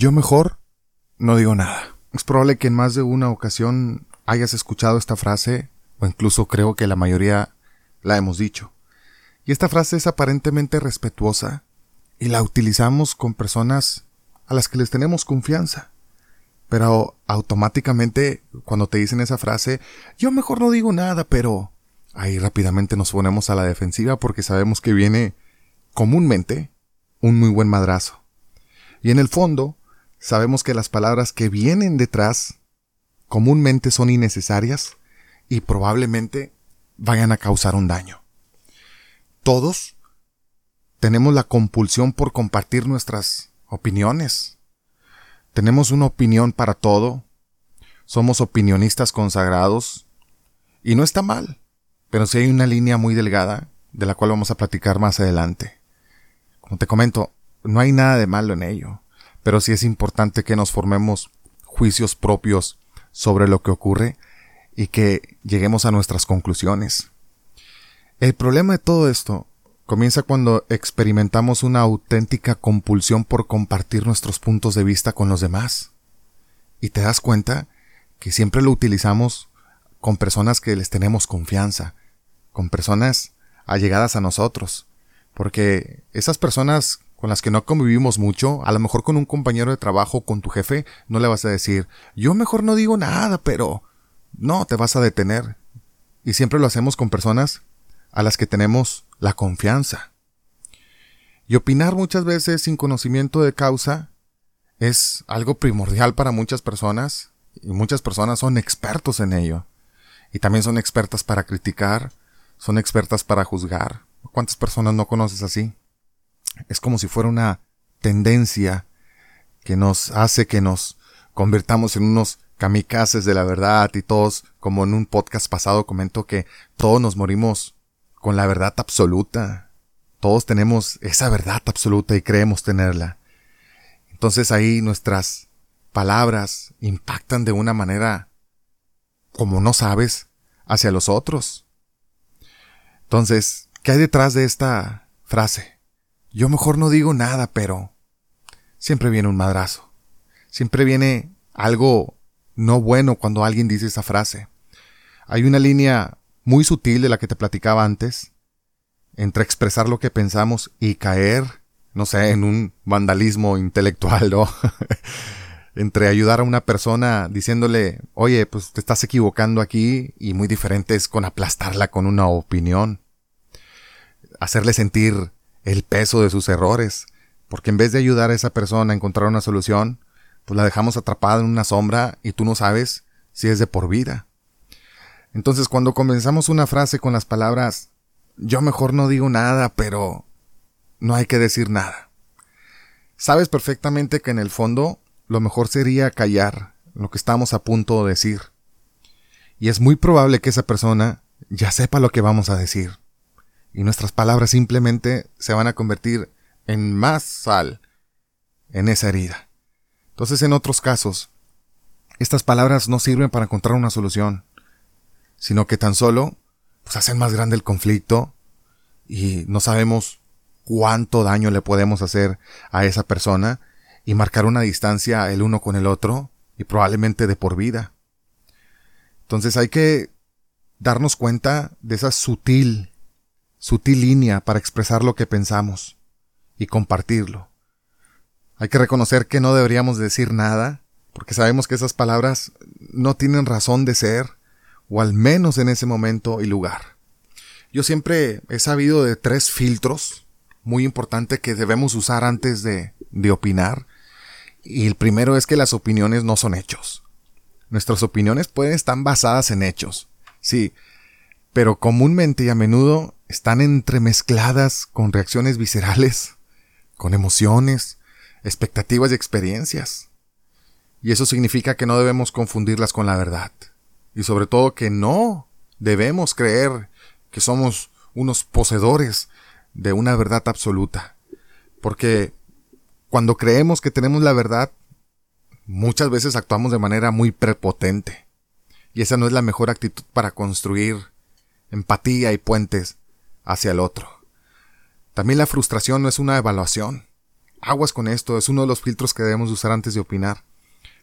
Yo mejor no digo nada. Es probable que en más de una ocasión hayas escuchado esta frase, o incluso creo que la mayoría la hemos dicho. Y esta frase es aparentemente respetuosa y la utilizamos con personas a las que les tenemos confianza. Pero automáticamente cuando te dicen esa frase, yo mejor no digo nada, pero ahí rápidamente nos ponemos a la defensiva porque sabemos que viene comúnmente un muy buen madrazo. Y en el fondo, sabemos que las palabras que vienen detrás comúnmente son innecesarias y probablemente vayan a causar un daño. Todos tenemos la compulsión por compartir nuestras opiniones. Tenemos una opinión para todo. Somos opinionistas consagrados. Y no está mal, pero sí hay una línea muy delgada de la cual vamos a platicar más adelante. Como te comento, no hay nada de malo en ello, pero sí es importante que nos formemos juicios propios sobre lo que ocurre y que lleguemos a nuestras conclusiones. El problema de todo esto comienza cuando experimentamos una auténtica compulsión por compartir nuestros puntos de vista con los demás. Y te das cuenta que siempre lo utilizamos con personas que les tenemos confianza, con personas allegadas a nosotros, porque esas personas con las que no convivimos mucho, a lo mejor con un compañero de trabajo, con tu jefe, no le vas a decir, yo mejor no digo nada, pero no, te vas a detener. Y siempre lo hacemos con personas a las que tenemos la confianza. Y opinar muchas veces sin conocimiento de causa es algo primordial para muchas personas, y muchas personas son expertos en ello. Y también son expertas para criticar, son expertas para juzgar. ¿Cuántas personas no conoces así? Es como si fuera una tendencia que nos hace que nos convirtamos en unos kamikazes de la verdad y todos, como en un podcast pasado comento que todos nos morimos con la verdad absoluta. Todos tenemos esa verdad absoluta y creemos tenerla. Entonces ahí nuestras palabras impactan de una manera como no sabes hacia los otros. Entonces, ¿qué hay detrás de esta frase? Yo mejor no digo nada, pero siempre viene un madrazo. Siempre viene algo no bueno cuando alguien dice esa frase. Hay una línea muy sutil de la que te platicaba antes, entre expresar lo que pensamos y caer, no sé, en un vandalismo intelectual, ¿no? entre ayudar a una persona diciéndole, oye, pues te estás equivocando aquí, y muy diferente es con aplastarla con una opinión. Hacerle sentir el peso de sus errores, porque en vez de ayudar a esa persona a encontrar una solución, pues la dejamos atrapada en una sombra y tú no sabes si es de por vida. Entonces cuando comenzamos una frase con las palabras yo mejor no digo nada, pero no hay que decir nada. Sabes perfectamente que en el fondo lo mejor sería callar lo que estamos a punto de decir. Y es muy probable que esa persona ya sepa lo que vamos a decir y nuestras palabras simplemente se van a convertir en más sal en esa herida. Entonces, en otros casos, estas palabras no sirven para encontrar una solución, sino que tan solo pues, hacen más grande el conflicto y no sabemos cuánto daño le podemos hacer a esa persona y marcar una distancia el uno con el otro y probablemente de por vida. Entonces hay que darnos cuenta de esa sutil sutil línea para expresar lo que pensamos y compartirlo. Hay que reconocer que no deberíamos decir nada, porque sabemos que esas palabras no tienen razón de ser, o al menos en ese momento y lugar. Yo siempre he sabido de tres filtros muy importantes que debemos usar antes de, de opinar. Y el primero es que las opiniones no son hechos. Nuestras opiniones pueden estar basadas en hechos, sí, pero comúnmente y a menudo están entremezcladas con reacciones viscerales, con emociones, expectativas y experiencias. Y eso significa que no debemos confundirlas con la verdad. Y sobre todo que no debemos creer que somos unos poseedores de una verdad absoluta. Porque cuando creemos que tenemos la verdad, muchas veces actuamos de manera muy prepotente. Y esa no es la mejor actitud para construir empatía y puentes hacia el otro. También la frustración no es una evaluación. aguas con esto, es uno de los filtros que debemos usar antes de opinar.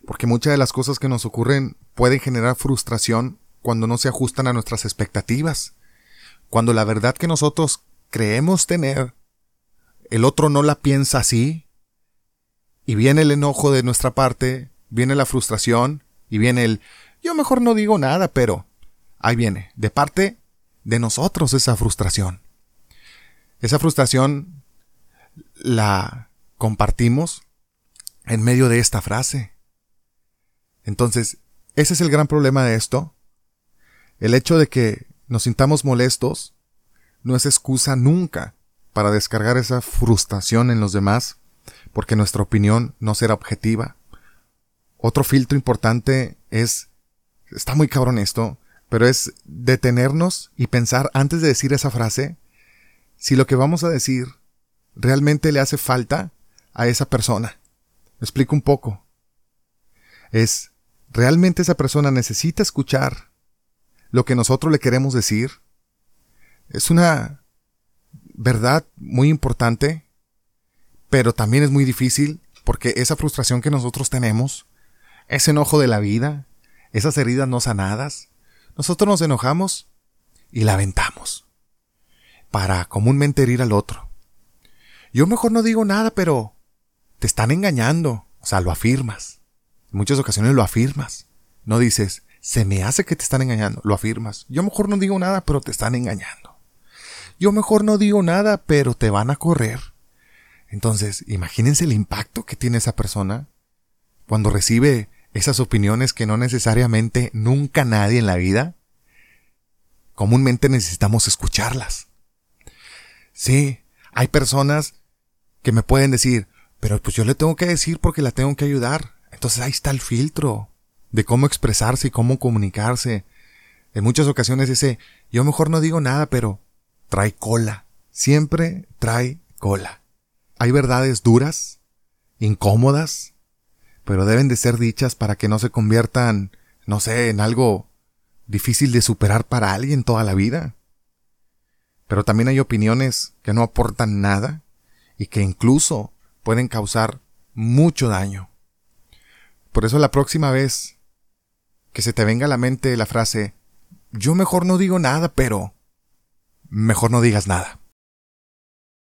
Porque muchas de las cosas que nos ocurren pueden generar frustración cuando no se ajustan a nuestras expectativas. Cuando la verdad que nosotros creemos tener, el otro no la piensa así, y viene el enojo de nuestra parte, viene la frustración, y viene el yo mejor no digo nada, pero ahí viene, de parte de nosotros esa frustración. Esa frustración la compartimos en medio de esta frase. Entonces, ese es el gran problema de esto. El hecho de que nos sintamos molestos no es excusa nunca para descargar esa frustración en los demás, porque nuestra opinión no será objetiva. Otro filtro importante es, está muy cabrón esto, pero es detenernos y pensar antes de decir esa frase, si lo que vamos a decir realmente le hace falta a esa persona. Me explico un poco. Es, ¿realmente esa persona necesita escuchar lo que nosotros le queremos decir? Es una verdad muy importante, pero también es muy difícil porque esa frustración que nosotros tenemos, ese enojo de la vida, esas heridas no sanadas, nosotros nos enojamos y la aventamos para comúnmente herir al otro. Yo mejor no digo nada, pero te están engañando, o sea, lo afirmas. En muchas ocasiones lo afirmas. No dices, se me hace que te están engañando, lo afirmas. Yo mejor no digo nada, pero te están engañando. Yo mejor no digo nada, pero te van a correr. Entonces, imagínense el impacto que tiene esa persona cuando recibe esas opiniones que no necesariamente nunca nadie en la vida, comúnmente necesitamos escucharlas. Sí, hay personas que me pueden decir, pero pues yo le tengo que decir porque la tengo que ayudar. Entonces ahí está el filtro de cómo expresarse y cómo comunicarse. En muchas ocasiones ese, yo mejor no digo nada, pero trae cola. Siempre trae cola. Hay verdades duras, incómodas, pero deben de ser dichas para que no se conviertan, no sé, en algo difícil de superar para alguien toda la vida. Pero también hay opiniones que no aportan nada y que incluso pueden causar mucho daño. Por eso la próxima vez que se te venga a la mente la frase, yo mejor no digo nada, pero mejor no digas nada.